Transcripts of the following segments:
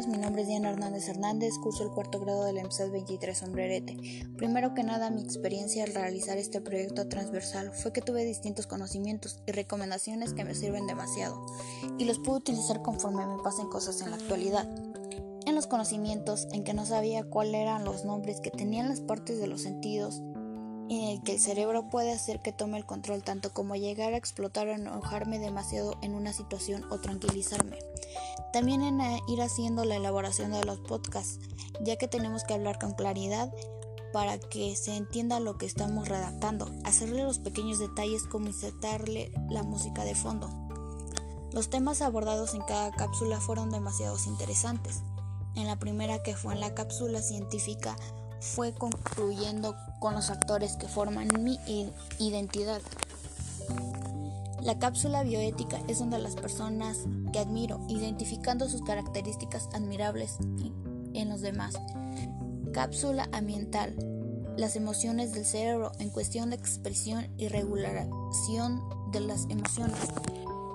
buenas, mi nombre es Diana Hernández Hernández, curso el cuarto grado del EMSAD 23 Sombrerete. Primero que nada, mi experiencia al realizar este proyecto transversal fue que tuve distintos conocimientos y recomendaciones que me sirven demasiado y los puedo utilizar conforme me pasen cosas en la actualidad. En los conocimientos en que no sabía cuáles eran los nombres que tenían las partes de los sentidos en el que el cerebro puede hacer que tome el control tanto como llegar a explotar o enojarme demasiado en una situación o tranquilizarme. También en eh, ir haciendo la elaboración de los podcasts, ya que tenemos que hablar con claridad para que se entienda lo que estamos redactando, hacerle los pequeños detalles como insertarle la música de fondo. Los temas abordados en cada cápsula fueron demasiado interesantes. En la primera que fue en la cápsula científica fue concluyendo con los actores que forman mi identidad. La cápsula bioética es una de las personas que admiro, identificando sus características admirables en los demás. Cápsula ambiental. Las emociones del cerebro en cuestión de expresión y regulación de las emociones.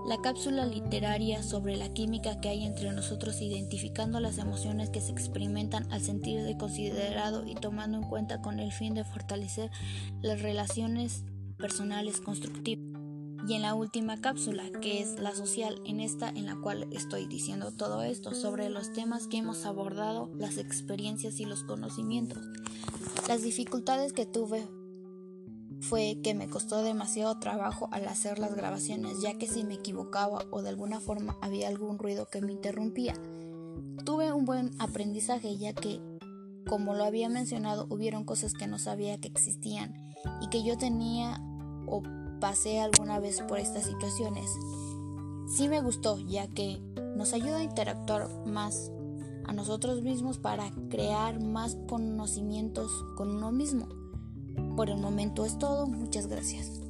La cápsula literaria sobre la química que hay entre nosotros identificando las emociones que se experimentan al sentirse considerado y tomando en cuenta con el fin de fortalecer las relaciones personales constructivas. Y en la última cápsula, que es la social, en esta en la cual estoy diciendo todo esto sobre los temas que hemos abordado, las experiencias y los conocimientos, las dificultades que tuve fue que me costó demasiado trabajo al hacer las grabaciones, ya que si me equivocaba o de alguna forma había algún ruido que me interrumpía. Tuve un buen aprendizaje, ya que, como lo había mencionado, hubieron cosas que no sabía que existían y que yo tenía pasé alguna vez por estas situaciones. Sí me gustó, ya que nos ayuda a interactuar más a nosotros mismos para crear más conocimientos con uno mismo. Por el momento es todo, muchas gracias.